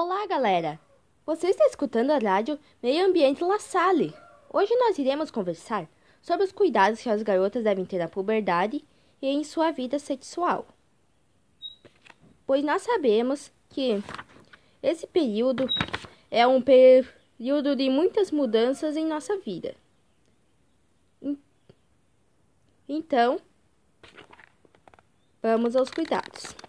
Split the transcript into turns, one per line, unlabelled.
Olá, galera! Você está escutando a rádio Meio Ambiente La Salle. Hoje nós iremos conversar sobre os cuidados que as garotas devem ter na puberdade e em sua vida sexual. Pois nós sabemos que esse período é um período de muitas mudanças em nossa vida. Então, vamos aos cuidados.